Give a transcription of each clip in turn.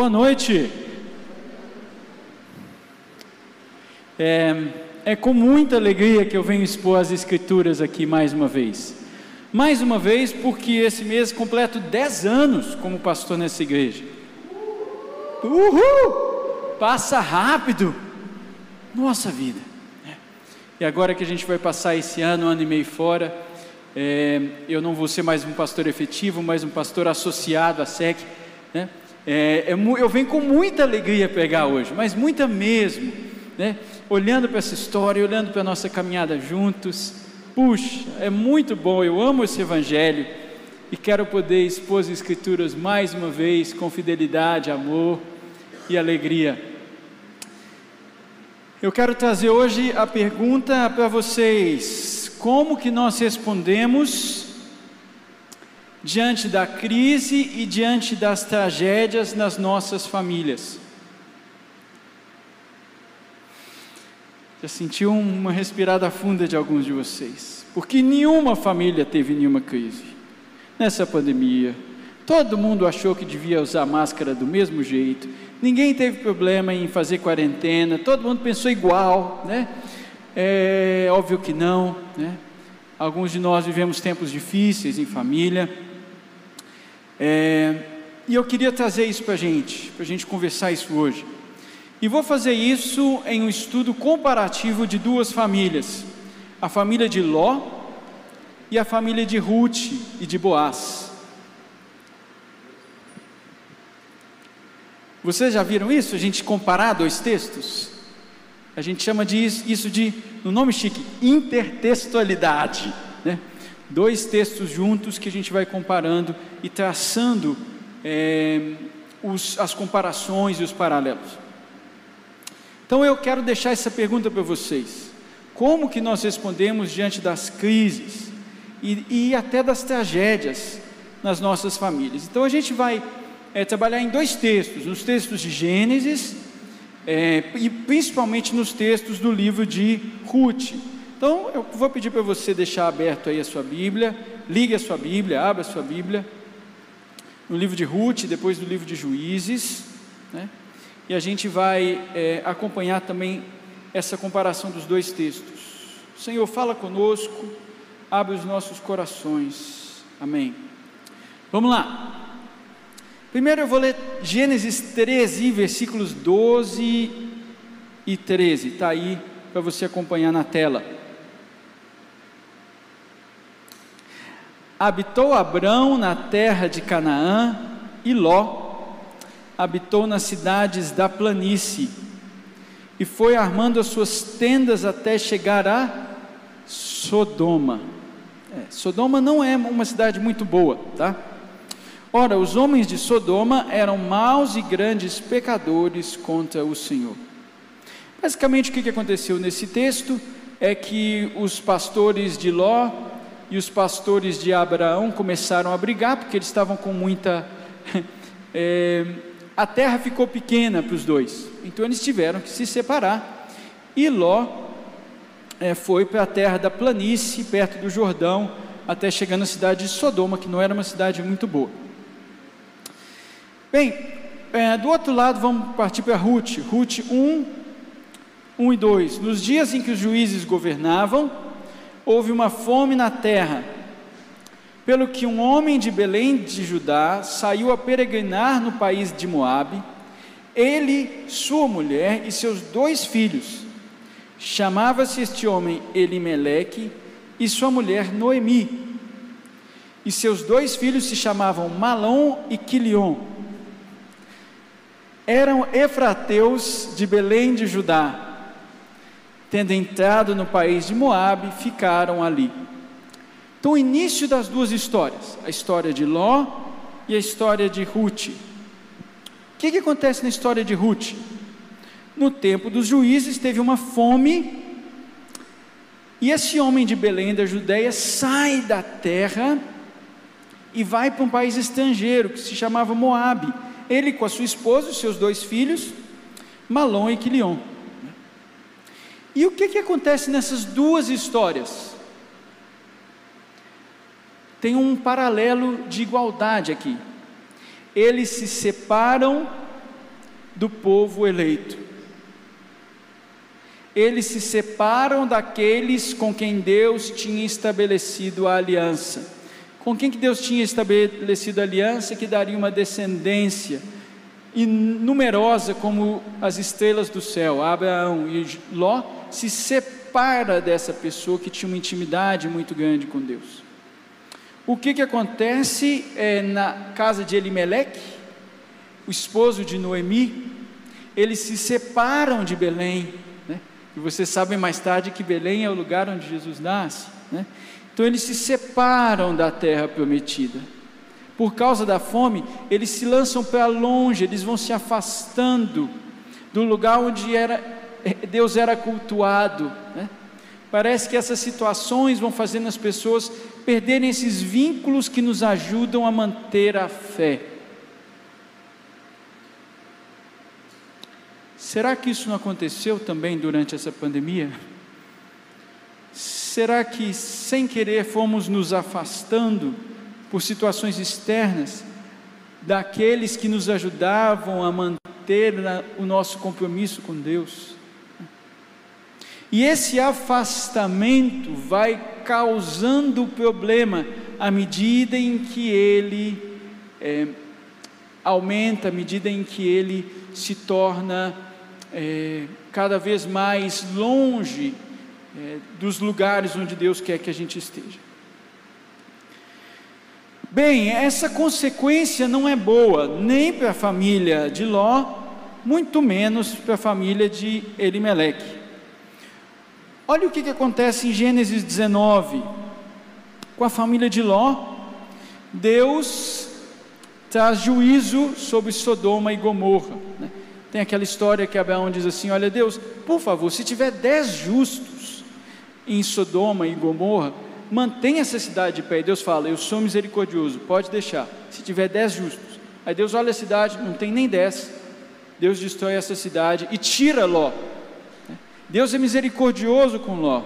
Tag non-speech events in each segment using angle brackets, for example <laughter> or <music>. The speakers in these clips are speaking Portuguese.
Boa noite. É, é, com muita alegria que eu venho expor as Escrituras aqui mais uma vez. Mais uma vez, porque esse mês completo 10 anos como pastor nessa igreja. Uhul! Passa rápido. Nossa vida. É. E agora que a gente vai passar esse ano, um ano e meio fora, é, eu não vou ser mais um pastor efetivo, mas um pastor associado à SEC. Né? É, é eu venho com muita alegria pegar hoje, mas muita mesmo, né? olhando para essa história, olhando para a nossa caminhada juntos. Puxa, é muito bom, eu amo esse Evangelho e quero poder expor as Escrituras mais uma vez com fidelidade, amor e alegria. Eu quero trazer hoje a pergunta para vocês: como que nós respondemos diante da crise e diante das tragédias nas nossas famílias. Já sentiu uma respirada funda de alguns de vocês? Porque nenhuma família teve nenhuma crise nessa pandemia. Todo mundo achou que devia usar máscara do mesmo jeito. Ninguém teve problema em fazer quarentena. Todo mundo pensou igual, né? É óbvio que não, né? Alguns de nós vivemos tempos difíceis em família. É, e eu queria trazer isso para a gente, para a gente conversar isso hoje. E vou fazer isso em um estudo comparativo de duas famílias: a família de Ló e a família de Ruth e de Boaz. Vocês já viram isso? A gente comparar dois textos? A gente chama de isso de, no nome chique, intertextualidade. Né? Dois textos juntos que a gente vai comparando e traçando é, os, as comparações e os paralelos. Então eu quero deixar essa pergunta para vocês: como que nós respondemos diante das crises e, e até das tragédias nas nossas famílias? Então a gente vai é, trabalhar em dois textos: nos textos de Gênesis é, e principalmente nos textos do livro de Ruth. Então, eu vou pedir para você deixar aberto aí a sua Bíblia, ligue a sua Bíblia, abra a sua Bíblia, no livro de Ruth, depois do livro de Juízes, né? e a gente vai é, acompanhar também essa comparação dos dois textos. Senhor, fala conosco, abre os nossos corações, amém. Vamos lá. Primeiro eu vou ler Gênesis 13, versículos 12 e 13, está aí para você acompanhar na tela. Habitou Abrão na terra de Canaã e Ló habitou nas cidades da planície e foi armando as suas tendas até chegar a Sodoma. É, Sodoma não é uma cidade muito boa, tá? Ora, os homens de Sodoma eram maus e grandes pecadores contra o Senhor. Basicamente, o que aconteceu nesse texto é que os pastores de Ló e os pastores de Abraão começaram a brigar, porque eles estavam com muita. É, <laughs> a terra ficou pequena para os dois, então eles tiveram que se separar. E Ló é, foi para a terra da planície, perto do Jordão, até chegar na cidade de Sodoma, que não era uma cidade muito boa. Bem, é, do outro lado, vamos partir para Ruth, Ruth 1, 1 e 2. Nos dias em que os juízes governavam, houve uma fome na terra, pelo que um homem de Belém de Judá saiu a peregrinar no país de Moabe, ele, sua mulher e seus dois filhos. Chamava-se este homem Elimeleque e sua mulher Noemi. E seus dois filhos se chamavam Malom e Quilion. Eram efrateus de Belém de Judá tendo entrado no país de Moabe, ficaram ali. Então, o início das duas histórias, a história de Ló e a história de Ruth. O que, que acontece na história de Ruth? No tempo dos juízes teve uma fome, e esse homem de Belém da Judéia sai da terra e vai para um país estrangeiro que se chamava Moabe. Ele com a sua esposa e seus dois filhos, Malom e Quilion. E o que, que acontece nessas duas histórias? Tem um paralelo de igualdade aqui. Eles se separam do povo eleito. Eles se separam daqueles com quem Deus tinha estabelecido a aliança. Com quem que Deus tinha estabelecido a aliança que daria uma descendência e numerosa como as estrelas do céu. Abraão e Ló se separa dessa pessoa que tinha uma intimidade muito grande com Deus. O que que acontece é, na casa de Elimeleque, o esposo de Noemi, eles se separam de Belém, né? e vocês sabem mais tarde que Belém é o lugar onde Jesus nasce, né? então eles se separam da terra prometida por causa da fome, eles se lançam para longe, eles vão se afastando do lugar onde era, Deus era cultuado. Né? Parece que essas situações vão fazendo as pessoas perderem esses vínculos que nos ajudam a manter a fé. Será que isso não aconteceu também durante essa pandemia? Será que sem querer fomos nos afastando? Por situações externas, daqueles que nos ajudavam a manter o nosso compromisso com Deus. E esse afastamento vai causando problema à medida em que ele é, aumenta, à medida em que ele se torna é, cada vez mais longe é, dos lugares onde Deus quer que a gente esteja. Bem, essa consequência não é boa nem para a família de Ló, muito menos para a família de Elimeleque. Olha o que, que acontece em Gênesis 19, com a família de Ló, Deus traz juízo sobre Sodoma e Gomorra. Né? Tem aquela história que Abraão diz assim: Olha, Deus, por favor, se tiver dez justos em Sodoma e Gomorra, mantém essa cidade de pé. E Deus fala: Eu sou misericordioso, pode deixar. Se tiver dez justos. Aí Deus olha a cidade, não tem nem dez. Deus destrói essa cidade e tira Ló. Deus é misericordioso com Ló.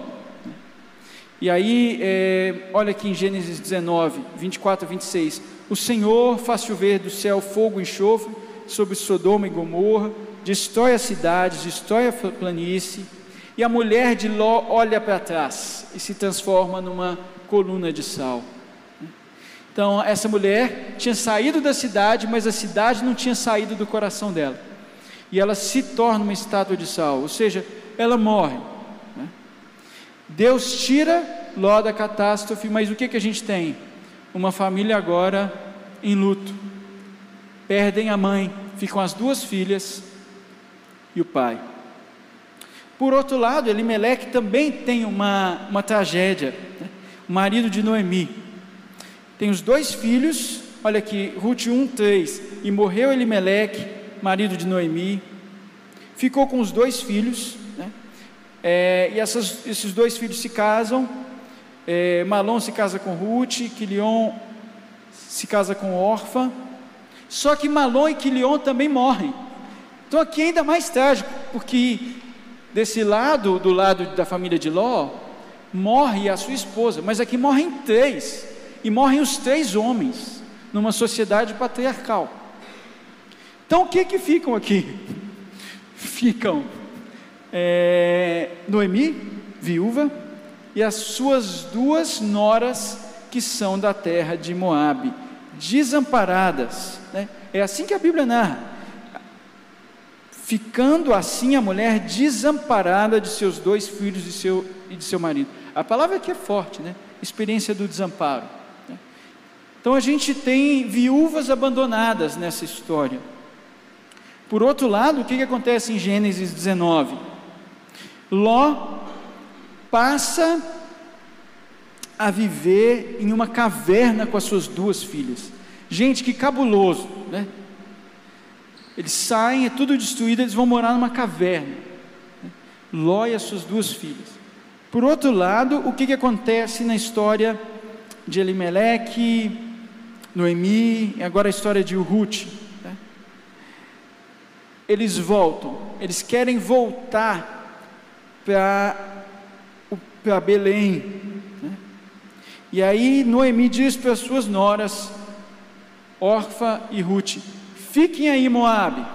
E aí, é, olha aqui em Gênesis 19, 24 a 26. O Senhor faz chover do céu fogo e enxofre sobre Sodoma e Gomorra, destrói as cidades, destrói a planície e a mulher de Ló olha para trás e se transforma numa coluna de sal. Então, essa mulher tinha saído da cidade, mas a cidade não tinha saído do coração dela. E ela se torna uma estátua de sal, ou seja, ela morre. Né? Deus tira Ló da catástrofe, mas o que, que a gente tem? Uma família agora em luto. Perdem a mãe, ficam as duas filhas e o pai. Por outro lado, Elimelec também tem uma, uma tragédia. Né? O marido de Noemi tem os dois filhos, olha aqui, Ruth 1, 3. E morreu Elimelec, marido de Noemi, ficou com os dois filhos, né? é, e essas, esses dois filhos se casam. É, Malom se casa com Ruth, Quilion se casa com Orfa. Só que Malom e Quilion também morrem. Então aqui é ainda mais trágico, porque Desse lado, do lado da família de Ló, morre a sua esposa, mas aqui morrem três, e morrem os três homens, numa sociedade patriarcal. Então o que que ficam aqui? <laughs> Ficam é, Noemi, viúva, e as suas duas noras que são da terra de Moabe, desamparadas. Né? É assim que a Bíblia narra ficando assim a mulher desamparada de seus dois filhos e, seu, e de seu marido. A palavra aqui é forte, né? Experiência do desamparo. Né? Então a gente tem viúvas abandonadas nessa história. Por outro lado, o que, que acontece em Gênesis 19? Ló passa a viver em uma caverna com as suas duas filhas. Gente, que cabuloso, né? Eles saem, é tudo destruído, eles vão morar numa caverna. Ló e as suas duas filhas. Por outro lado, o que, que acontece na história de Elimelec, Noemi, e agora a história de Ruth? Né? Eles voltam, eles querem voltar para Belém. Né? E aí Noemi diz para as suas noras, Orfa e Ruth: Fiquem aí, Moabe.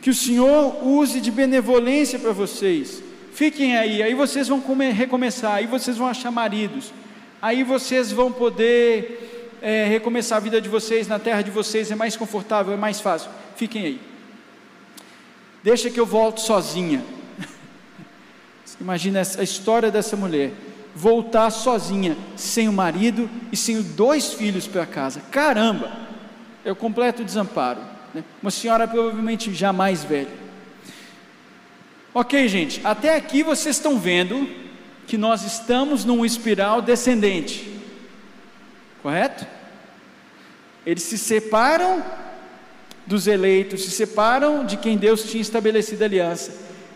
Que o Senhor use de benevolência para vocês. Fiquem aí, aí vocês vão recomeçar, aí vocês vão achar maridos, aí vocês vão poder é, recomeçar a vida de vocês na terra de vocês, é mais confortável, é mais fácil. Fiquem aí. Deixa que eu volto sozinha. <laughs> Imagina a história dessa mulher voltar sozinha, sem o marido e sem dois filhos para casa. Caramba, é o completo desamparo. Né? Uma senhora provavelmente já mais velha. Ok, gente, até aqui vocês estão vendo que nós estamos num espiral descendente, correto? Eles se separam dos eleitos, se separam de quem Deus tinha estabelecido aliança.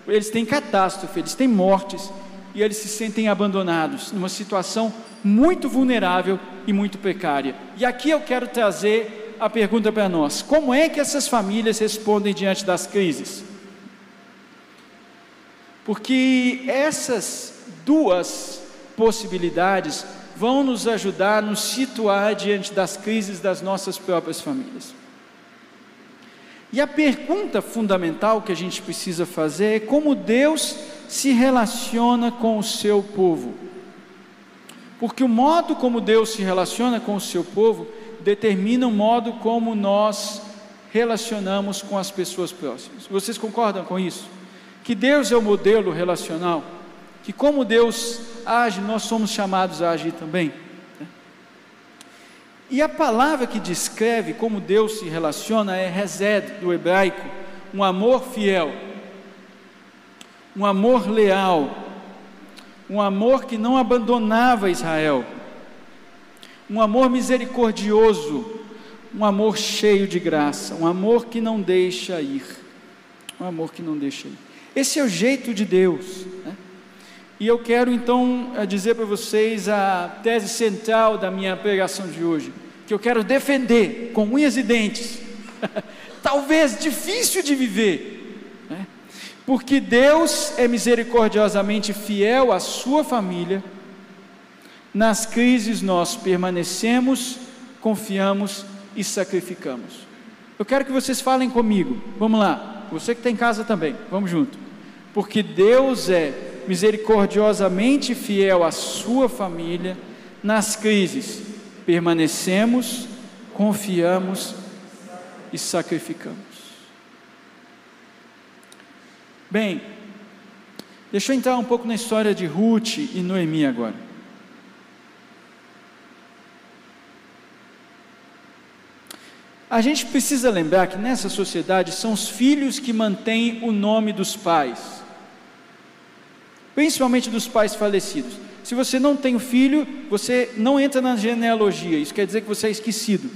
Eles têm catástrofe, eles têm mortes, e eles se sentem abandonados, numa situação muito vulnerável e muito precária. E aqui eu quero trazer a pergunta para nós: como é que essas famílias respondem diante das crises? Porque essas duas possibilidades vão nos ajudar a nos situar diante das crises das nossas próprias famílias. E a pergunta fundamental que a gente precisa fazer é como Deus se relaciona com o seu povo. Porque o modo como Deus se relaciona com o seu povo determina o modo como nós relacionamos com as pessoas próximas. Vocês concordam com isso? Que Deus é o modelo relacional, que como Deus age, nós somos chamados a agir também. Né? E a palavra que descreve como Deus se relaciona é Rezed, do hebraico, um amor fiel um amor leal, um amor que não abandonava Israel, um amor misericordioso, um amor cheio de graça, um amor que não deixa ir, um amor que não deixa ir. Esse é o jeito de Deus. Né? E eu quero então eh, dizer para vocês a tese central da minha pregação de hoje, que eu quero defender com unhas e dentes. <laughs> Talvez difícil de viver, porque Deus é misericordiosamente fiel à sua família. Nas crises nós permanecemos, confiamos e sacrificamos. Eu quero que vocês falem comigo. Vamos lá. Você que está em casa também. Vamos junto. Porque Deus é misericordiosamente fiel à sua família. Nas crises permanecemos, confiamos e sacrificamos. Bem, deixa eu entrar um pouco na história de Ruth e Noemi agora. A gente precisa lembrar que nessa sociedade são os filhos que mantêm o nome dos pais, principalmente dos pais falecidos. Se você não tem o filho, você não entra na genealogia, isso quer dizer que você é esquecido.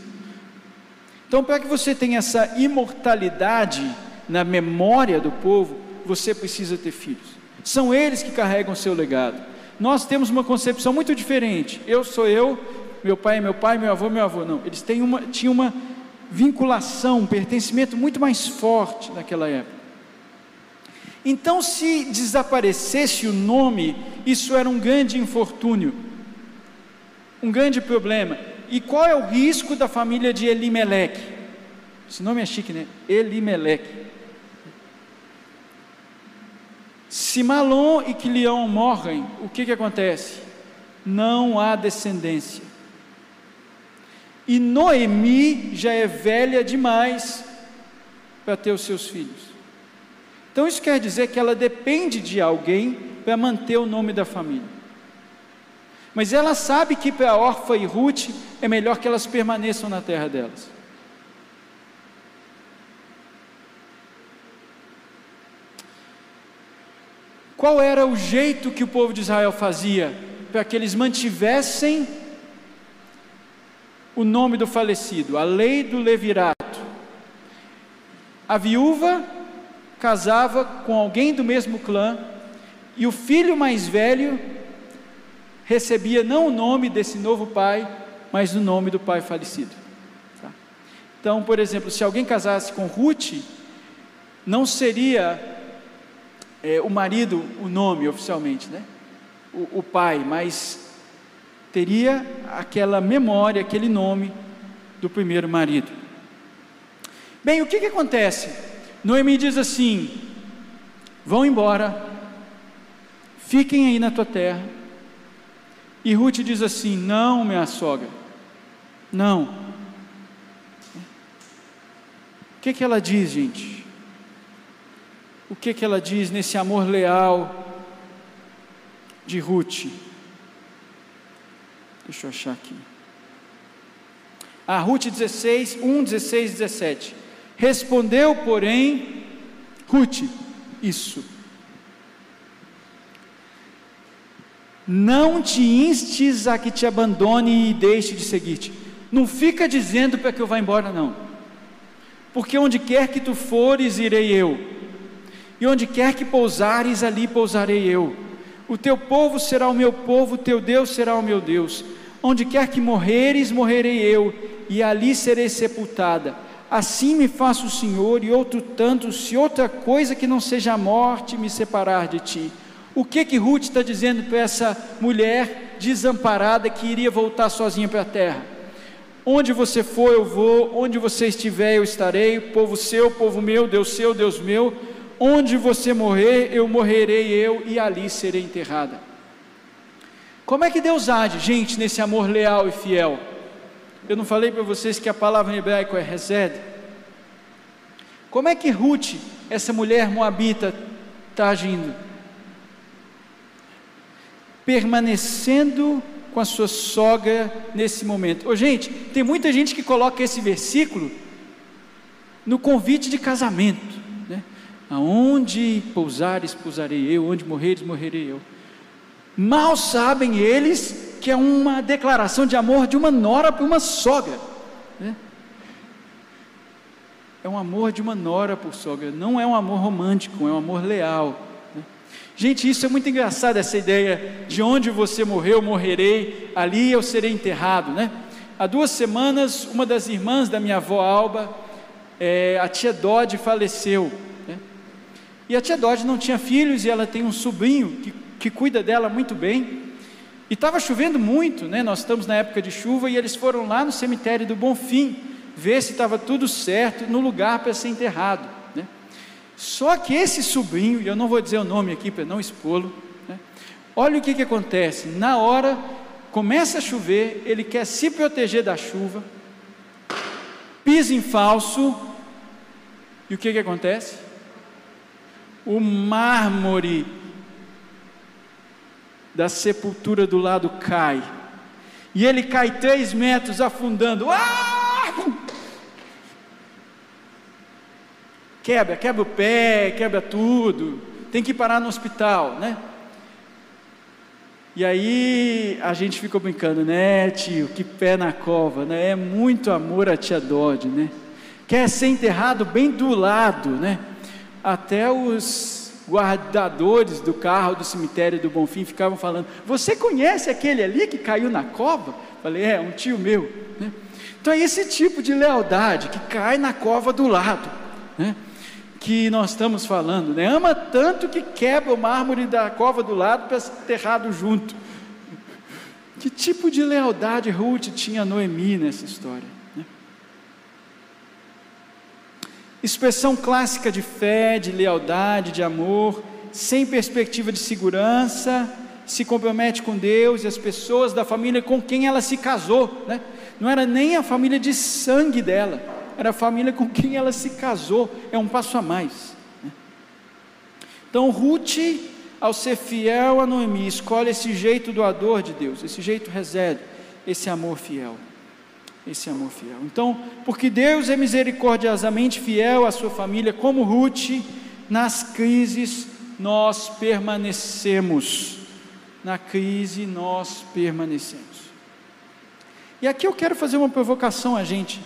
Então, para que você tenha essa imortalidade na memória do povo, você precisa ter filhos. São eles que carregam o seu legado. Nós temos uma concepção muito diferente. Eu sou eu, meu pai é meu pai, meu avô é meu avô. Não, eles têm uma, tinham uma vinculação, um pertencimento muito mais forte naquela época. Então, se desaparecesse o nome, isso era um grande infortúnio, um grande problema. E qual é o risco da família de Elimeleque? Esse nome é chique, né? Elimeleque. Se Malom e Quilion morrem, o que, que acontece? Não há descendência. E Noemi já é velha demais para ter os seus filhos. Então isso quer dizer que ela depende de alguém para manter o nome da família. Mas ela sabe que para Orfa e Ruth é melhor que elas permaneçam na terra delas. Qual era o jeito que o povo de Israel fazia para que eles mantivessem o nome do falecido? A lei do levirato. A viúva casava com alguém do mesmo clã e o filho mais velho recebia não o nome desse novo pai, mas o nome do pai falecido. Tá? Então, por exemplo, se alguém casasse com Ruth, não seria é, o marido o nome oficialmente, né? O, o, pai, mas teria aquela memória, aquele nome do primeiro marido. Bem, o que, que acontece? Noemi diz assim: vão embora, fiquem aí na tua terra. E Ruth diz assim: não, minha sogra, não. O que, que ela diz, gente? O que, que ela diz nesse amor leal de Ruth? Deixa eu achar aqui. Ah, Ruth 16, 1, 16, 17. Respondeu, porém, Ruth, isso. Não te instes a que te abandone e deixe de seguir-te. Não fica dizendo para que eu vá embora, não. Porque onde quer que tu fores, irei eu. E onde quer que pousares, ali pousarei eu. O teu povo será o meu povo, o teu Deus será o meu Deus. Onde quer que morreres, morrerei eu, e ali serei sepultada. Assim me faça o Senhor, e outro tanto, se outra coisa que não seja a morte me separar de ti. O que que Ruth está dizendo para essa mulher desamparada que iria voltar sozinha para a terra? Onde você for, eu vou, onde você estiver, eu estarei, povo seu, povo meu, Deus seu, Deus meu. Onde você morrer, eu morrerei eu, e ali serei enterrada. Como é que Deus age, gente, nesse amor leal e fiel? Eu não falei para vocês que a palavra em hebraico é resed? Como é que Ruth, essa mulher moabita, está agindo? Permanecendo com a sua sogra nesse momento. Ô, gente, tem muita gente que coloca esse versículo no convite de casamento. Aonde pousares, pousarei eu, onde morreres, morrerei eu. Mal sabem eles que é uma declaração de amor de uma nora para uma sogra. Né? É um amor de uma nora por sogra, não é um amor romântico, é um amor leal. Né? Gente, isso é muito engraçado, essa ideia de onde você morreu, morrerei, ali eu serei enterrado. Né? Há duas semanas, uma das irmãs da minha avó Alba, é, a tia Dodge, faleceu. E a tia Dodge não tinha filhos e ela tem um sobrinho que que cuida dela muito bem. E estava chovendo muito, né? Nós estamos na época de chuva e eles foram lá no cemitério do Bonfim ver se estava tudo certo no lugar para ser enterrado, né? Só que esse sobrinho, e eu não vou dizer o nome aqui para não expô-lo, né? olha o que, que acontece: na hora começa a chover, ele quer se proteger da chuva, pisa em falso, e o que, que acontece? O mármore da sepultura do lado cai. E ele cai três metros afundando. Ah! Quebra, quebra o pé, quebra tudo. Tem que parar no hospital, né? E aí a gente ficou brincando, né, tio? Que pé na cova, né? É muito amor a tia Dodge, né? Quer ser enterrado bem do lado, né? Até os guardadores do carro do cemitério do Bonfim ficavam falando: Você conhece aquele ali que caiu na cova? Falei: É, um tio meu. Né? Então é esse tipo de lealdade que cai na cova do lado, né? que nós estamos falando. Né? Ama tanto que quebra o mármore da cova do lado para ser enterrado junto. Que tipo de lealdade Ruth tinha Noemi nessa história? Expressão clássica de fé, de lealdade, de amor, sem perspectiva de segurança, se compromete com Deus e as pessoas da família com quem ela se casou, né? Não era nem a família de sangue dela, era a família com quem ela se casou, é um passo a mais. Né? Então, Ruth, ao ser fiel a Noemi, escolhe esse jeito doador de Deus, esse jeito reserva, esse amor fiel esse amor fiel. Então, porque Deus é misericordiosamente fiel à sua família, como Ruth, nas crises nós permanecemos. Na crise nós permanecemos. E aqui eu quero fazer uma provocação a gente.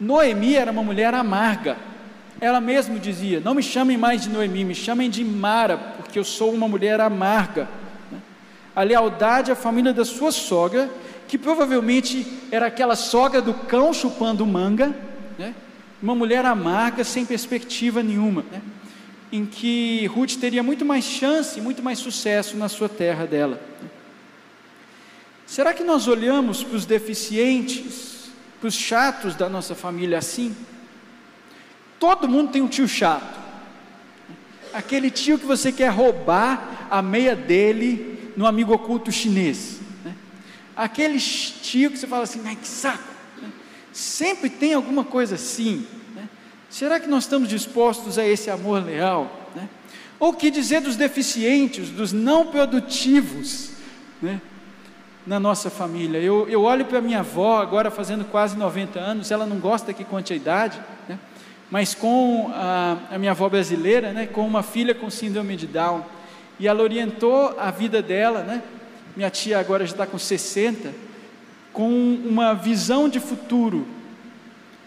Noemi era uma mulher amarga. Ela mesma dizia: Não me chamem mais de Noemi, me chamem de Mara, porque eu sou uma mulher amarga. A lealdade à família da sua sogra que provavelmente era aquela sogra do cão chupando manga, né? uma mulher amarga, sem perspectiva nenhuma, né? em que Ruth teria muito mais chance, muito mais sucesso na sua terra dela. Será que nós olhamos para os deficientes, para os chatos da nossa família assim? todo mundo tem um tio chato. Aquele tio que você quer roubar a meia dele no amigo oculto chinês. Né? Aquele tio que você fala assim, ai que saco. Né? Sempre tem alguma coisa assim. Né? Será que nós estamos dispostos a esse amor leal? Né? Ou que dizer dos deficientes, dos não produtivos, né? na nossa família. Eu, eu olho para minha avó, agora fazendo quase 90 anos, ela não gosta que conte a idade, né? mas com a, a, minha avó brasileira, com uma filha com síndrome de Down, e ela orientou a vida dela, né? Minha tia agora já está com 60, com uma visão de futuro,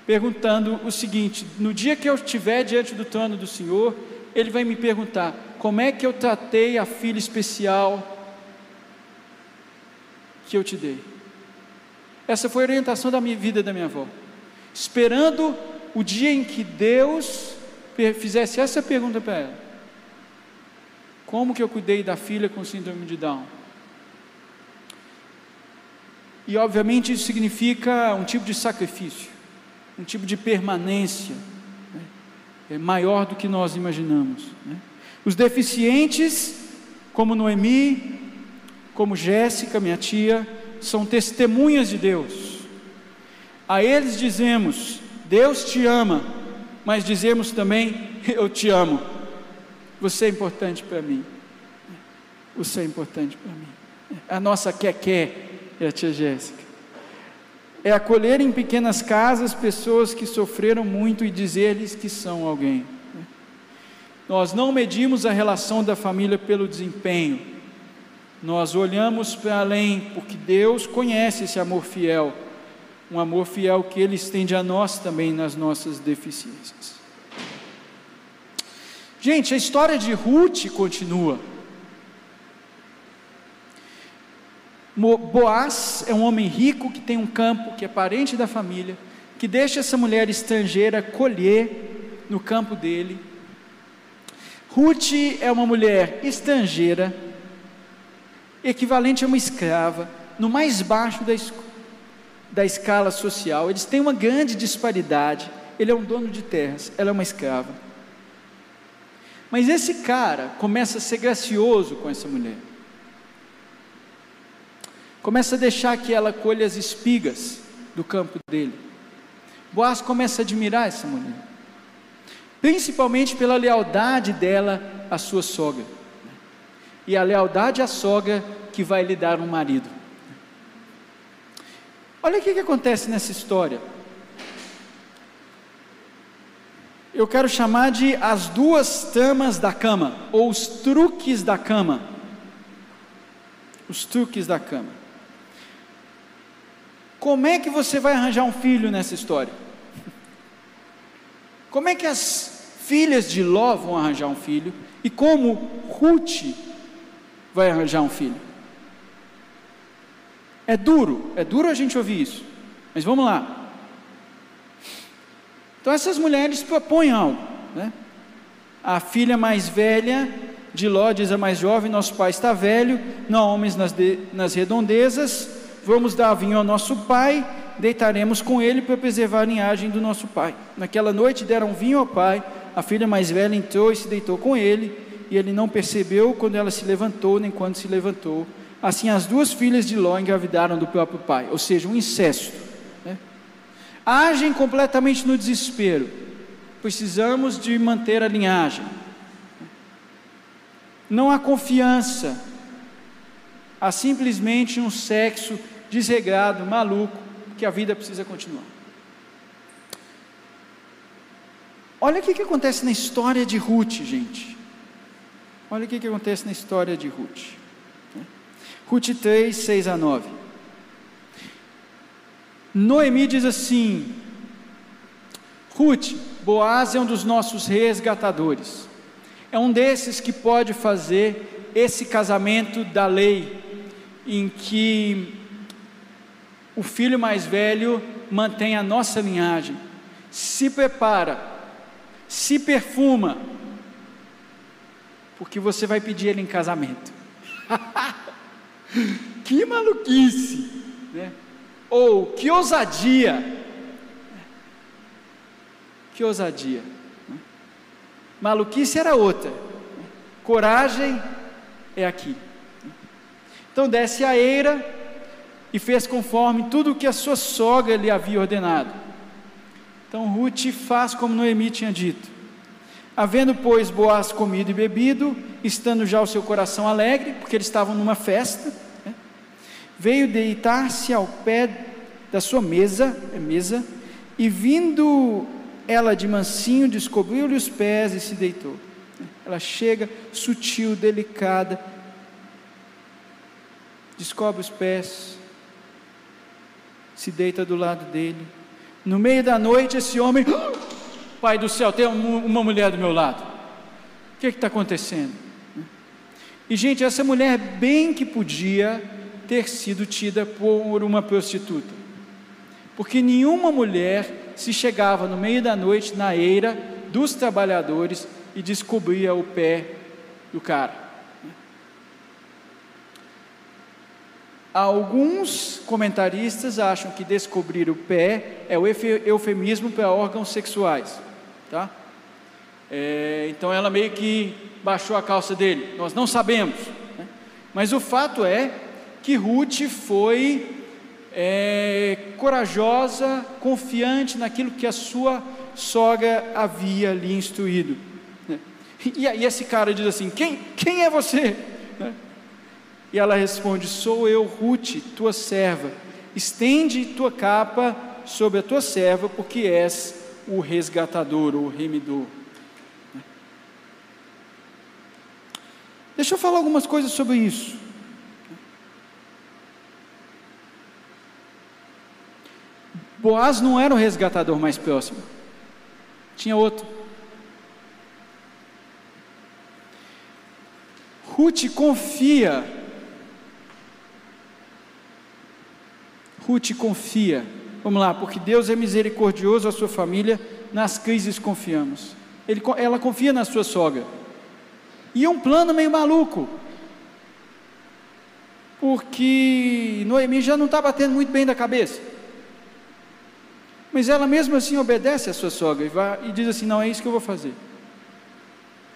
perguntando o seguinte: no dia que eu estiver diante do trono do Senhor, Ele vai me perguntar como é que eu tratei a filha especial que eu te dei. Essa foi a orientação da minha vida da minha avó. Esperando o dia em que Deus fizesse essa pergunta para ela: Como que eu cuidei da filha com síndrome de Down? E obviamente isso significa um tipo de sacrifício, um tipo de permanência né? é maior do que nós imaginamos. Né? Os deficientes, como Noemi, como Jéssica, minha tia, são testemunhas de Deus. A eles dizemos: Deus te ama, mas dizemos também: <laughs> Eu te amo. Você é importante para mim. Você é importante para mim. A nossa quer-quer é a tia Jéssica. É acolher em pequenas casas pessoas que sofreram muito e dizer-lhes que são alguém. Nós não medimos a relação da família pelo desempenho, nós olhamos para além, porque Deus conhece esse amor fiel, um amor fiel que Ele estende a nós também nas nossas deficiências. Gente, a história de Ruth continua. Boaz é um homem rico que tem um campo, que é parente da família, que deixa essa mulher estrangeira colher no campo dele. Ruth é uma mulher estrangeira equivalente a uma escrava, no mais baixo da, da escala social. Eles têm uma grande disparidade. Ele é um dono de terras, ela é uma escrava. Mas esse cara começa a ser gracioso com essa mulher. Começa a deixar que ela colhe as espigas do campo dele. Boaz começa a admirar essa mulher, principalmente pela lealdade dela à sua sogra e a lealdade à sogra que vai lhe dar um marido. Olha o que, que acontece nessa história. Eu quero chamar de as duas tamas da cama, ou os truques da cama. Os truques da cama. Como é que você vai arranjar um filho nessa história? Como é que as filhas de Ló vão arranjar um filho? E como Ruth vai arranjar um filho. É duro, é duro a gente ouvir isso, mas vamos lá. Então essas mulheres propõem algo, né? A filha mais velha de Ló diz a mais jovem: Nosso pai está velho, não há homens nas, de, nas redondezas, vamos dar vinho ao nosso pai, deitaremos com ele para preservar a linhagem do nosso pai. Naquela noite deram vinho ao pai, a filha mais velha entrou e se deitou com ele e ele não percebeu quando ela se levantou, nem quando se levantou. Assim, as duas filhas de Ló engravidaram do próprio pai, ou seja, um incesto. Né? Agem completamente no desespero. Precisamos de manter a linhagem. Não há confiança. Há simplesmente um sexo desregrado, maluco, que a vida precisa continuar. Olha o que acontece na história de Ruth, gente. Olha o que, que acontece na história de Ruth. Ruth 3, 6 a 9. Noemi diz assim: Ruth, Boaz é um dos nossos resgatadores. É um desses que pode fazer esse casamento da lei, em que o filho mais velho mantém a nossa linhagem, se prepara, se perfuma, porque você vai pedir ele em casamento. <laughs> que maluquice, né? Ou que ousadia. Que ousadia. Maluquice era outra. Coragem é aqui. Então desce a eira e fez conforme tudo o que a sua sogra lhe havia ordenado. Então Ruth faz como Noemi tinha dito. Havendo, pois, Boaz comido e bebido, estando já o seu coração alegre, porque eles estavam numa festa, né? veio deitar-se ao pé da sua mesa, é mesa, e vindo ela de mansinho, descobriu-lhe os pés e se deitou. Ela chega sutil, delicada, descobre os pés, se deita do lado dele. No meio da noite, esse homem, Pai do céu, tem uma mulher do meu lado. O que está acontecendo? E, gente, essa mulher bem que podia ter sido tida por uma prostituta, porque nenhuma mulher se chegava no meio da noite na eira dos trabalhadores e descobria o pé do cara. Alguns comentaristas acham que descobrir o pé é o eufemismo para órgãos sexuais, tá? É, então ela meio que baixou a calça dele. Nós não sabemos, né? mas o fato é que Ruth foi é, corajosa, confiante naquilo que a sua sogra havia lhe instruído. Né? E aí esse cara diz assim: quem, quem é você? E ela responde: Sou eu, Ruth, tua serva. Estende tua capa sobre a tua serva, porque és o resgatador, o remidor. Deixa eu falar algumas coisas sobre isso. Boaz não era o resgatador mais próximo, tinha outro. Ruth confia Ruth confia. Vamos lá, porque Deus é misericordioso à sua família, nas crises confiamos. Ele, ela confia na sua sogra. E é um plano meio maluco. Porque Noemi já não está batendo muito bem da cabeça. Mas ela mesmo assim obedece à sua sogra e, vai, e diz assim: não, é isso que eu vou fazer.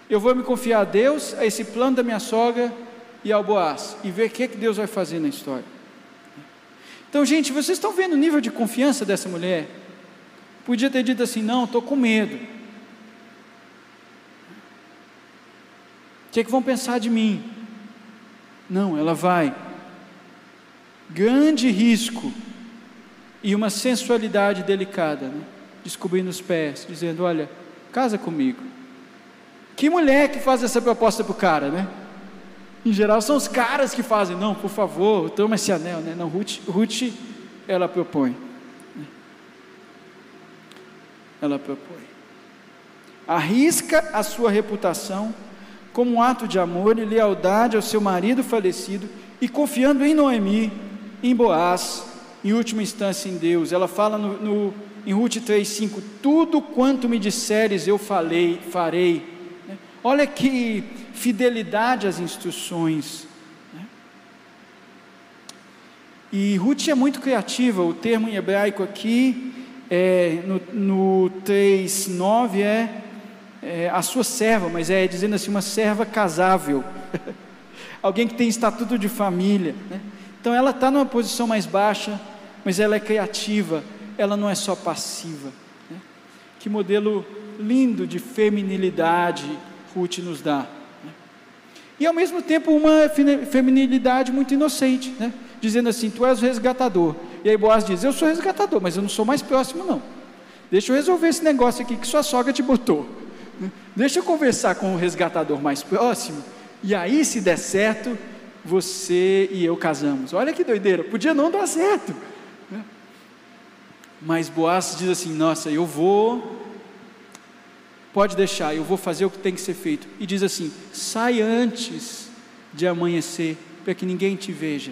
Eu vou me confiar a Deus, a esse plano da minha sogra e ao Boaz, e ver o que, que Deus vai fazer na história. Então, gente, vocês estão vendo o nível de confiança dessa mulher? Podia ter dito assim: não, estou com medo. O que, é que vão pensar de mim? Não, ela vai. Grande risco e uma sensualidade delicada, né? descobrindo os pés, dizendo: Olha, casa comigo. Que mulher que faz essa proposta para o cara, né? Em geral são os caras que fazem, não, por favor, toma esse anel, né? Não, Ruth, Ruth ela propõe. Ela propõe. Arrisca a sua reputação como um ato de amor e lealdade ao seu marido falecido e confiando em Noemi, em Boaz, em última instância em Deus. Ela fala no, no em Ruth 3,5: Tudo quanto me disseres eu falei, farei. Olha que fidelidade às instruções. Né? E Ruth é muito criativa, o termo em hebraico aqui, é, no, no 3,9 é, é a sua serva, mas é dizendo assim, uma serva casável, <laughs> alguém que tem estatuto de família. Né? Então ela está numa posição mais baixa, mas ela é criativa, ela não é só passiva. Né? Que modelo lindo de feminilidade Ruth nos dá e ao mesmo tempo uma feminilidade muito inocente, né? dizendo assim: Tu és o resgatador. E aí Boaz diz: Eu sou resgatador, mas eu não sou mais próximo, não. Deixa eu resolver esse negócio aqui que sua sogra te botou. Deixa eu conversar com o resgatador mais próximo, e aí, se der certo, você e eu casamos. Olha que doideira, podia não dar certo. Né? Mas Boaz diz assim: Nossa, eu vou Pode deixar, eu vou fazer o que tem que ser feito. E diz assim: sai antes de amanhecer, para que ninguém te veja.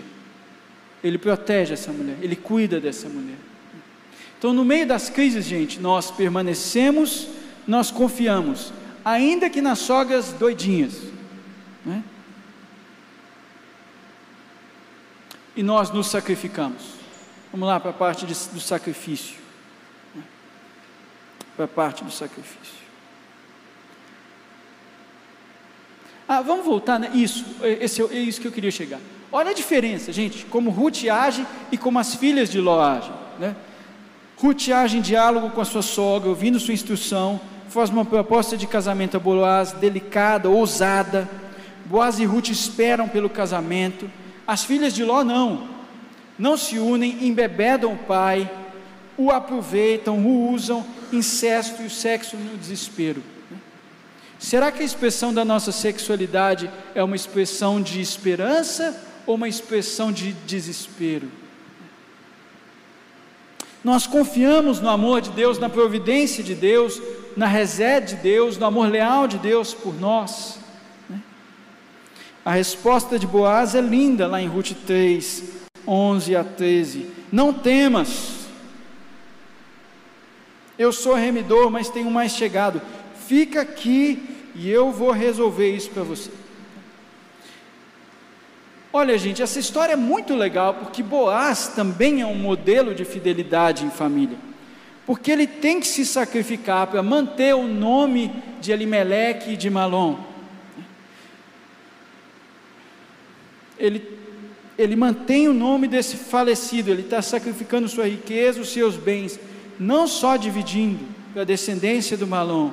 Ele protege essa mulher, ele cuida dessa mulher. Então, no meio das crises, gente, nós permanecemos, nós confiamos, ainda que nas sogras doidinhas. Né? E nós nos sacrificamos. Vamos lá para a parte de, do sacrifício. Para a parte do sacrifício. Ah, vamos voltar, né? Isso, esse, é isso que eu queria chegar. Olha a diferença, gente, como Ruth age e como as filhas de Ló agem, né? Ruth age em diálogo com a sua sogra, ouvindo sua instrução, faz uma proposta de casamento a Boaz, delicada, ousada. Boaz e Ruth esperam pelo casamento. As filhas de Ló não, não se unem, embebedam o pai, o aproveitam, o usam, incesto e o sexo no desespero. Será que a expressão da nossa sexualidade é uma expressão de esperança ou uma expressão de desespero? Nós confiamos no amor de Deus, na providência de Deus, na reserva de Deus, no amor leal de Deus por nós. Né? A resposta de Boaz é linda lá em Ruth 3, 11 a 13. Não temas, eu sou remidor, mas tenho mais chegado. Fica aqui e eu vou resolver isso para você. Olha, gente, essa história é muito legal porque Boaz também é um modelo de fidelidade em família. Porque ele tem que se sacrificar para manter o nome de Elimeleque e de Malom. Ele, ele mantém o nome desse falecido, ele está sacrificando sua riqueza, os seus bens, não só dividindo para a descendência do Malom,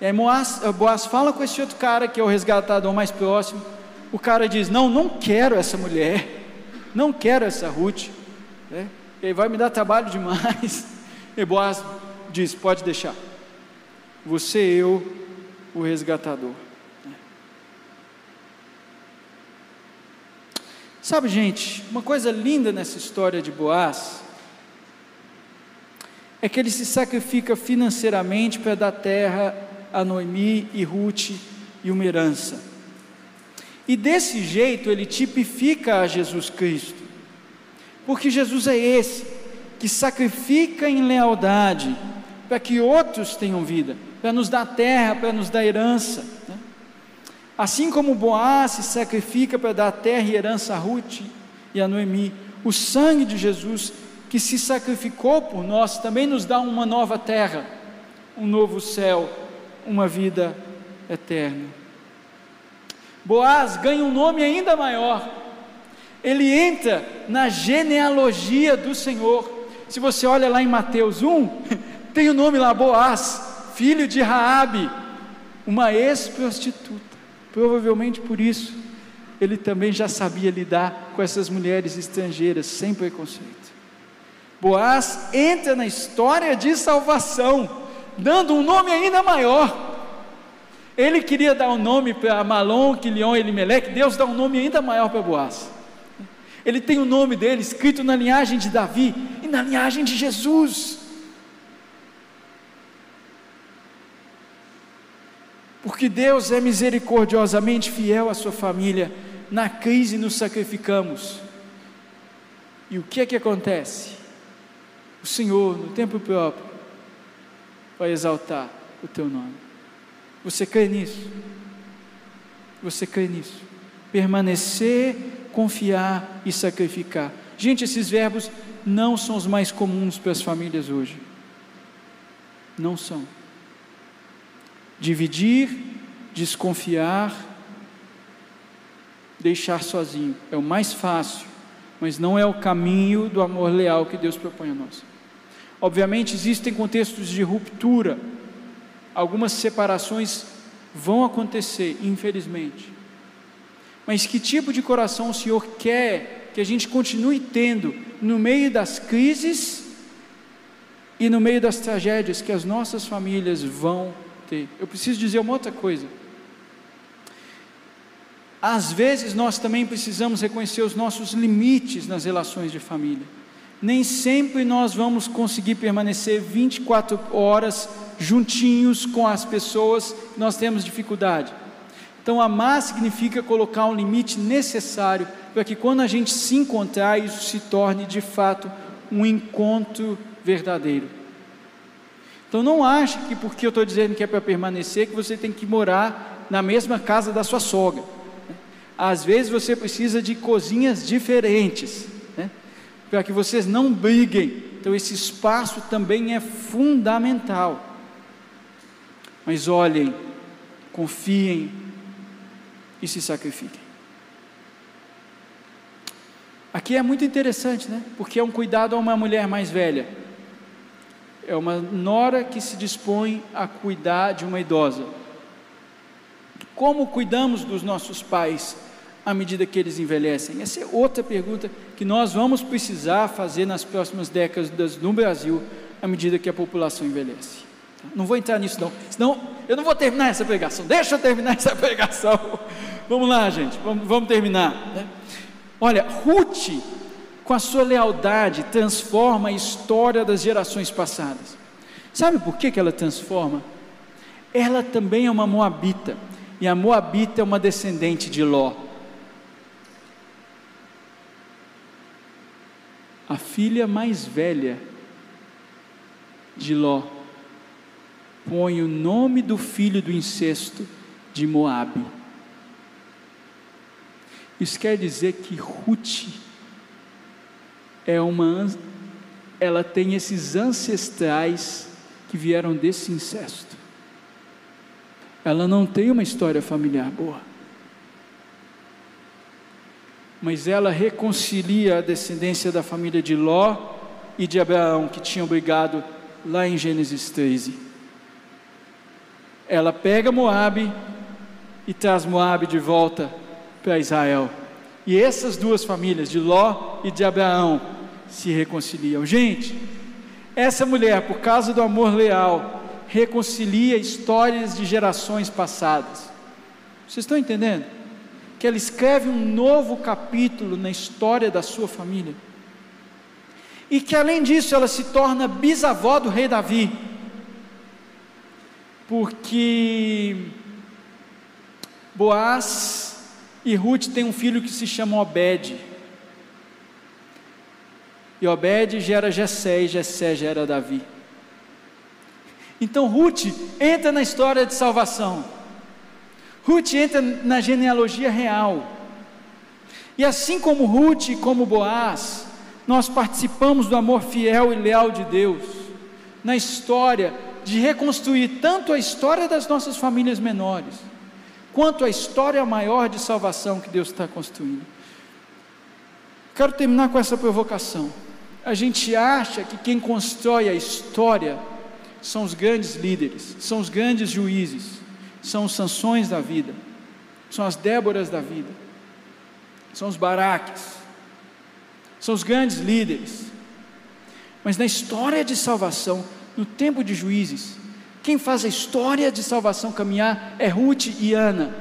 e aí Boaz, fala com esse outro cara, que é o resgatador mais próximo. O cara diz: Não, não quero essa mulher, não quero essa Ruth. É, ele vai me dar trabalho demais. <laughs> E Boaz diz: Pode deixar. Você, eu, o resgatador. Sabe, gente, uma coisa linda nessa história de Boaz é que ele se sacrifica financeiramente para dar terra a Noemi e Ruth e uma herança. E desse jeito ele tipifica a Jesus Cristo, porque Jesus é esse que sacrifica em lealdade para que outros tenham vida, para nos dar terra, para nos dar herança. Né? Assim como Boaz se sacrifica para dar terra e herança a Ruth e a Noemi, o sangue de Jesus que se sacrificou por nós também nos dá uma nova terra, um novo céu uma vida eterna. Boaz ganha um nome ainda maior. Ele entra na genealogia do Senhor. Se você olha lá em Mateus 1, <laughs> tem o nome lá Boaz, filho de Raabe, uma ex-prostituta. Provavelmente por isso ele também já sabia lidar com essas mulheres estrangeiras sem preconceito. Boaz entra na história de salvação dando um nome ainda maior. Ele queria dar um nome para Malom, Quilion, Elimeleque, Deus dá um nome ainda maior para Boaz. Ele tem o nome dele escrito na linhagem de Davi e na linhagem de Jesus. Porque Deus é misericordiosamente fiel à sua família, na crise nos sacrificamos. E o que é que acontece? O Senhor, no tempo próprio, vai exaltar o teu nome. Você crê nisso? Você crê nisso? Permanecer, confiar e sacrificar. Gente, esses verbos não são os mais comuns para as famílias hoje. Não são. Dividir, desconfiar, deixar sozinho é o mais fácil, mas não é o caminho do amor leal que Deus propõe a nós. Obviamente, existem contextos de ruptura, algumas separações vão acontecer, infelizmente. Mas que tipo de coração o Senhor quer que a gente continue tendo no meio das crises e no meio das tragédias que as nossas famílias vão ter? Eu preciso dizer uma outra coisa. Às vezes nós também precisamos reconhecer os nossos limites nas relações de família nem sempre nós vamos conseguir permanecer 24 horas juntinhos com as pessoas nós temos dificuldade. Então, amar significa colocar um limite necessário para que quando a gente se encontrar, isso se torne de fato um encontro verdadeiro. Então, não ache que porque eu estou dizendo que é para permanecer, que você tem que morar na mesma casa da sua sogra. Às vezes você precisa de cozinhas diferentes para que vocês não briguem. Então, esse espaço também é fundamental. Mas olhem, confiem e se sacrifiquem. Aqui é muito interessante, né? Porque é um cuidado a uma mulher mais velha. É uma nora que se dispõe a cuidar de uma idosa. Como cuidamos dos nossos pais à medida que eles envelhecem? Essa é outra pergunta que nós vamos precisar fazer nas próximas décadas no Brasil, à medida que a população envelhece. Não vou entrar nisso não, senão eu não vou terminar essa pregação. Deixa eu terminar essa pregação. Vamos lá, gente, vamos, vamos terminar. Né? Olha, Ruth com a sua lealdade, transforma a história das gerações passadas. Sabe por que, que ela transforma? Ela também é uma moabita, e a moabita é uma descendente de Ló. A filha mais velha de Ló põe o nome do filho do incesto de Moabe. Isso quer dizer que Ruth é uma ela tem esses ancestrais que vieram desse incesto. Ela não tem uma história familiar boa. Mas ela reconcilia a descendência da família de Ló e de Abraão, que tinham brigado lá em Gênesis 13. Ela pega Moabe e traz Moabe de volta para Israel. E essas duas famílias, de Ló e de Abraão, se reconciliam. Gente, essa mulher, por causa do amor leal, reconcilia histórias de gerações passadas. Vocês estão entendendo? Que ela escreve um novo capítulo na história da sua família. E que além disso ela se torna bisavó do rei Davi. Porque Boaz e Ruth têm um filho que se chama Obed. E Obed gera Jessé e Jessé gera Davi. Então Ruth entra na história de salvação. Ruth entra na genealogia real. E assim como Ruth e como Boaz, nós participamos do amor fiel e leal de Deus na história de reconstruir tanto a história das nossas famílias menores, quanto a história maior de salvação que Deus está construindo. Quero terminar com essa provocação a gente acha que quem constrói a história são os grandes líderes, são os grandes juízes, são os Sansões da vida, são as Déboras da vida, são os Baraques, são os grandes líderes. Mas na história de salvação, no tempo de juízes, quem faz a história de salvação caminhar é Ruth e Ana,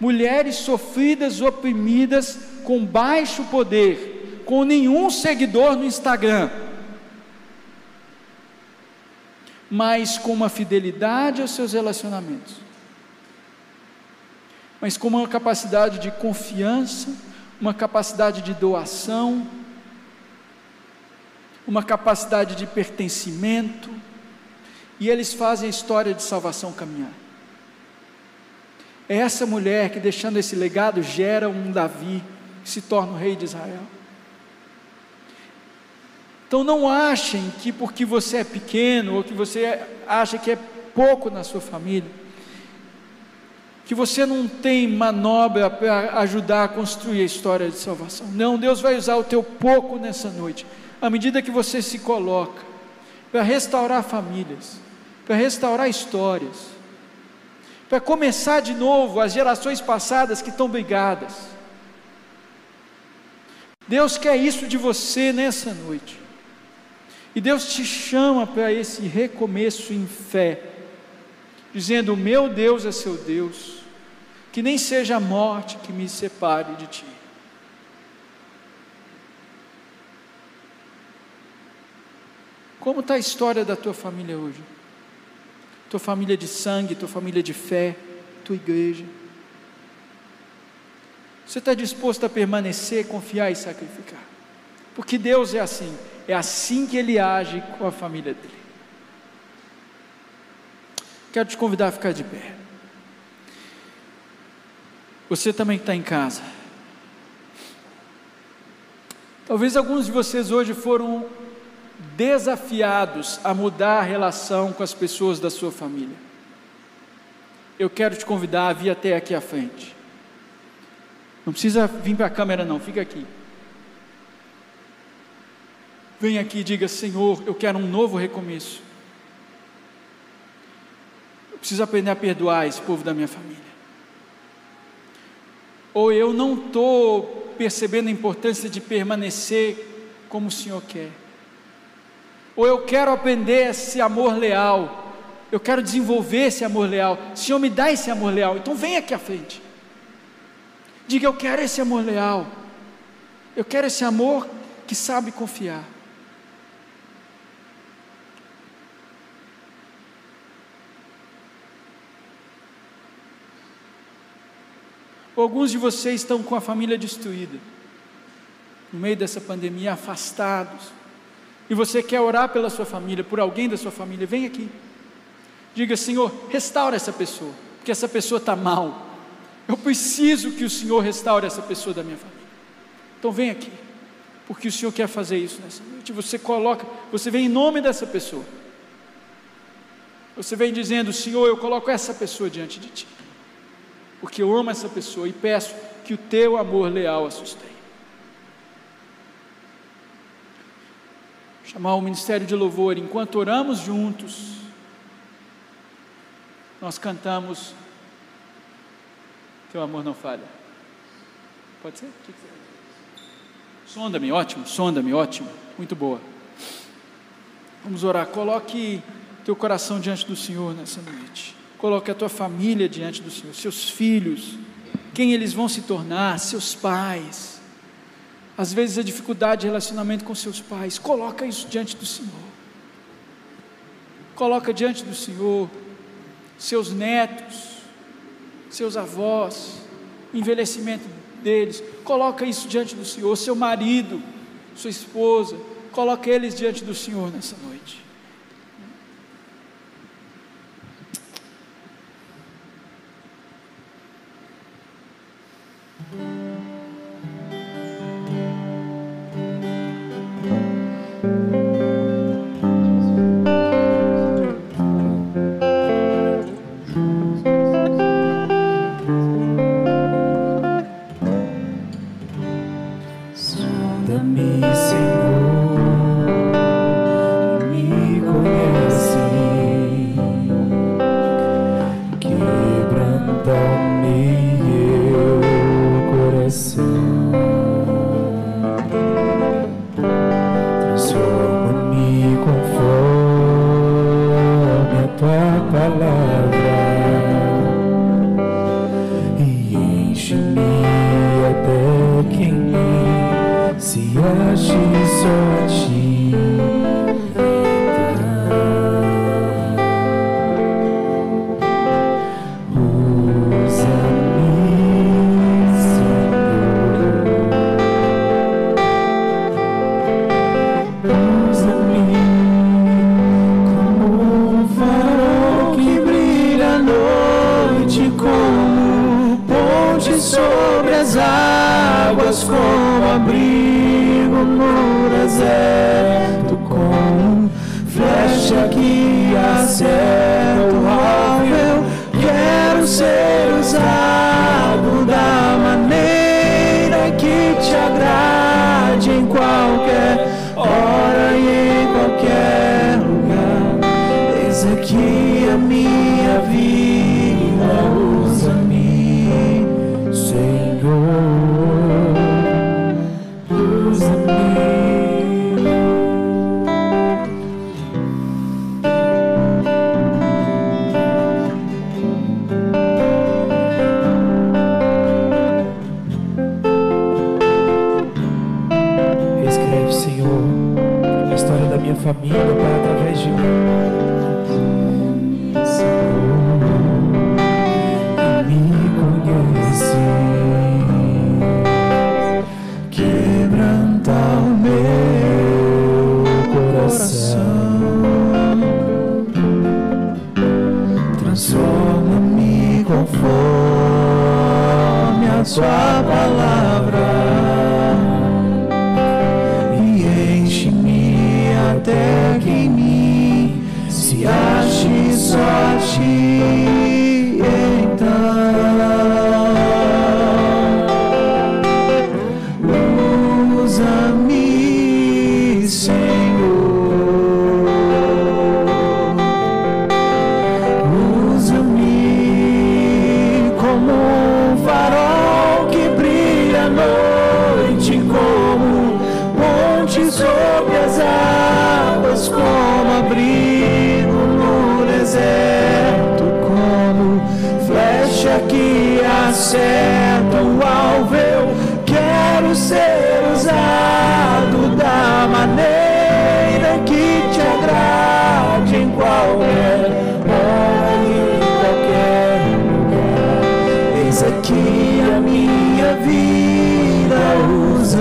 mulheres sofridas, oprimidas, com baixo poder, com nenhum seguidor no Instagram, mas com uma fidelidade aos seus relacionamentos, mas com uma capacidade de confiança, uma capacidade de doação, uma capacidade de pertencimento, e eles fazem a história de salvação caminhar. É essa mulher que, deixando esse legado, gera um Davi que se torna o rei de Israel. Então não achem que porque você é pequeno ou que você acha que é pouco na sua família, que você não tem manobra para ajudar a construir a história de salvação. Não, Deus vai usar o teu pouco nessa noite, à medida que você se coloca, para restaurar famílias, para restaurar histórias, para começar de novo as gerações passadas que estão brigadas. Deus quer isso de você nessa noite. E Deus te chama para esse recomeço em fé, dizendo: Meu Deus é seu Deus, que nem seja a morte que me separe de ti. Como está a história da tua família hoje? Tua família de sangue, tua família de fé, tua igreja. Você está disposto a permanecer, confiar e sacrificar? Porque Deus é assim. É assim que ele age com a família dele. Quero te convidar a ficar de pé. Você também está em casa. Talvez alguns de vocês hoje foram desafiados a mudar a relação com as pessoas da sua família. eu quero te convidar a vir até aqui à frente. Não precisa vir para a câmera, não, fica aqui. Vem aqui e diga: Senhor, eu quero um novo recomeço. Eu preciso aprender a perdoar esse povo da minha família. Ou eu não estou percebendo a importância de permanecer como o Senhor quer. Ou eu quero aprender esse amor leal. Eu quero desenvolver esse amor leal. Senhor, me dá esse amor leal. Então vem aqui à frente. Diga: Eu quero esse amor leal. Eu quero esse amor que sabe confiar. Alguns de vocês estão com a família destruída, no meio dessa pandemia, afastados, e você quer orar pela sua família, por alguém da sua família, vem aqui. Diga, Senhor, restaura essa pessoa, porque essa pessoa está mal. Eu preciso que o Senhor restaure essa pessoa da minha família. Então vem aqui, porque o Senhor quer fazer isso nessa noite. Você coloca, você vem em nome dessa pessoa. Você vem dizendo, Senhor, eu coloco essa pessoa diante de Ti porque eu amo essa pessoa e peço que o teu amor leal a sustenha. Chamar o ministério de louvor, enquanto oramos juntos, nós cantamos Teu amor não falha. Pode ser? Sonda-me, ótimo, sonda-me, ótimo, muito boa. Vamos orar, coloque teu coração diante do Senhor nessa noite. Coloque a tua família diante do Senhor, seus filhos, quem eles vão se tornar, seus pais. Às vezes a dificuldade de relacionamento com seus pais, coloca isso diante do Senhor. Coloca diante do Senhor seus netos, seus avós, envelhecimento deles. Coloca isso diante do Senhor, seu marido, sua esposa, coloca eles diante do Senhor nessa noite.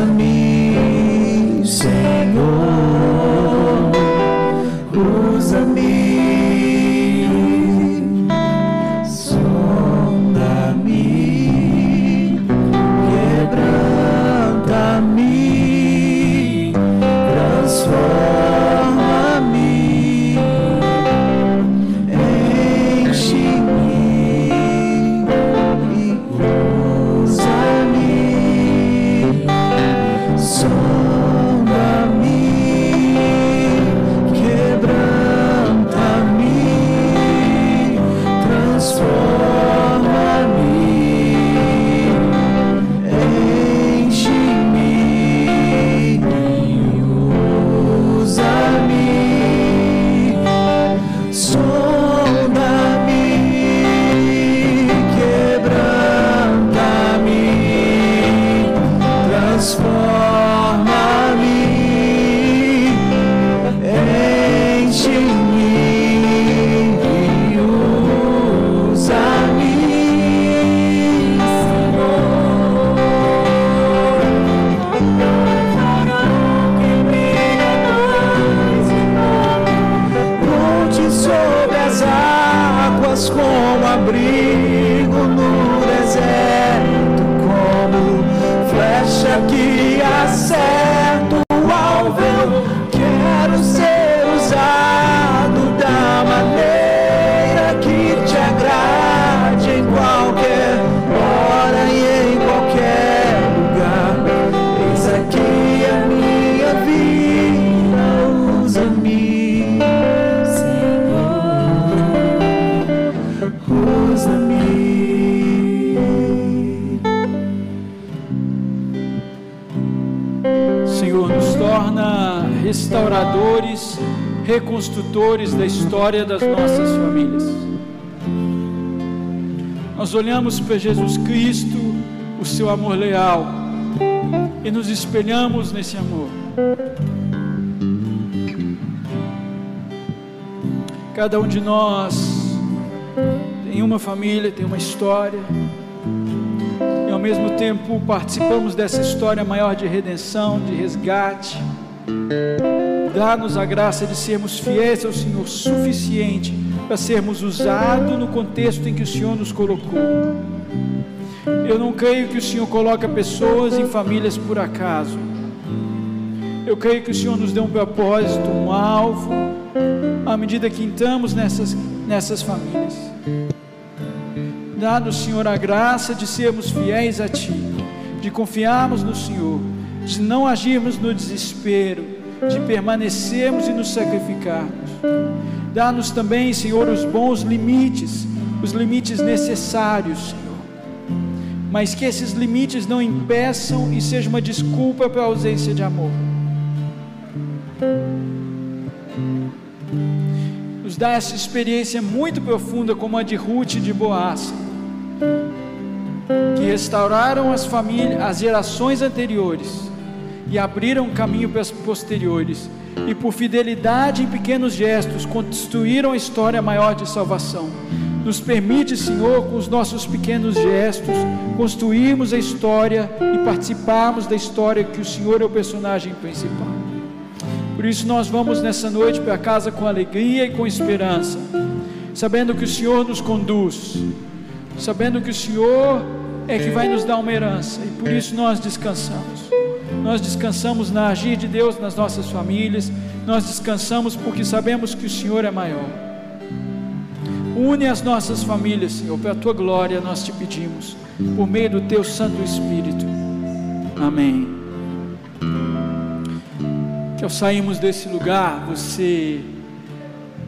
usa-me, Senhor, usa-me. Reconstrutores da história das nossas famílias. Nós olhamos para Jesus Cristo, o seu amor leal, e nos espelhamos nesse amor. Cada um de nós tem uma família, tem uma história, e ao mesmo tempo participamos dessa história maior de redenção, de resgate Dá-nos a graça de sermos fiéis ao Senhor suficiente para sermos usados no contexto em que o Senhor nos colocou. Eu não creio que o Senhor coloca pessoas em famílias por acaso. Eu creio que o Senhor nos deu um propósito, um alvo, à medida que entramos nessas, nessas famílias. Dá-nos, Senhor, a graça de sermos fiéis a Ti, de confiarmos no Senhor, de não agirmos no desespero, de permanecermos e nos sacrificarmos. Dá-nos também, Senhor, os bons limites, os limites necessários, Senhor. Mas que esses limites não impeçam e sejam uma desculpa para a ausência de amor. Nos dá essa experiência muito profunda, como a de Ruth e de Boaz, que restauraram as famílias, as gerações anteriores e abriram caminho posteriores, e por fidelidade em pequenos gestos construíram a história maior de salvação. Nos permite, Senhor, com os nossos pequenos gestos, construirmos a história e participarmos da história que o Senhor é o personagem principal. Por isso, nós vamos nessa noite para casa com alegria e com esperança, sabendo que o Senhor nos conduz, sabendo que o Senhor é que vai nos dar uma herança, e por isso nós descansamos nós descansamos na agir de Deus nas nossas famílias, nós descansamos porque sabemos que o Senhor é maior. Une as nossas famílias, Senhor, para a tua glória nós te pedimos, por meio do teu Santo Espírito. Amém. Que ao sairmos desse lugar, você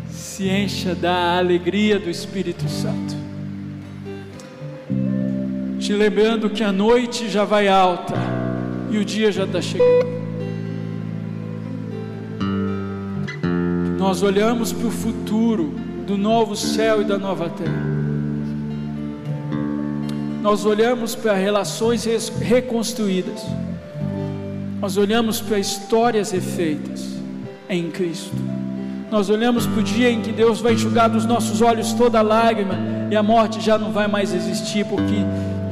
se encha da alegria do Espírito Santo. Te lembrando que a noite já vai alta e o dia já está chegando. Nós olhamos para o futuro do novo céu e da nova terra. Nós olhamos para relações reconstruídas. Nós olhamos para histórias refeitas em Cristo. Nós olhamos para o dia em que Deus vai enxugar dos nossos olhos toda lágrima e a morte já não vai mais existir, porque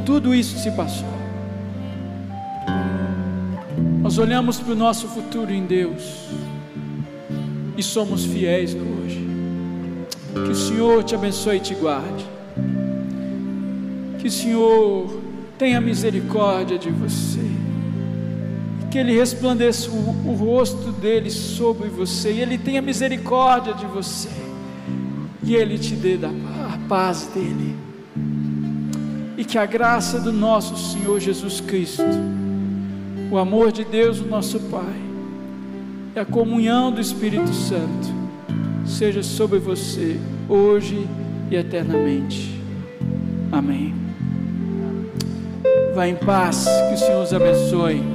tudo isso se passou. Nós olhamos para o nosso futuro em Deus e somos fiéis hoje. Que o Senhor te abençoe e te guarde. Que o Senhor tenha misericórdia de você. Que Ele resplandeça o, o rosto dele sobre você. E Ele tenha misericórdia de você. E Ele te dê a paz dele. E que a graça do nosso Senhor Jesus Cristo, o amor de Deus, o nosso Pai, e a comunhão do Espírito Santo seja sobre você hoje e eternamente. Amém. Vá em paz, que o Senhor os abençoe.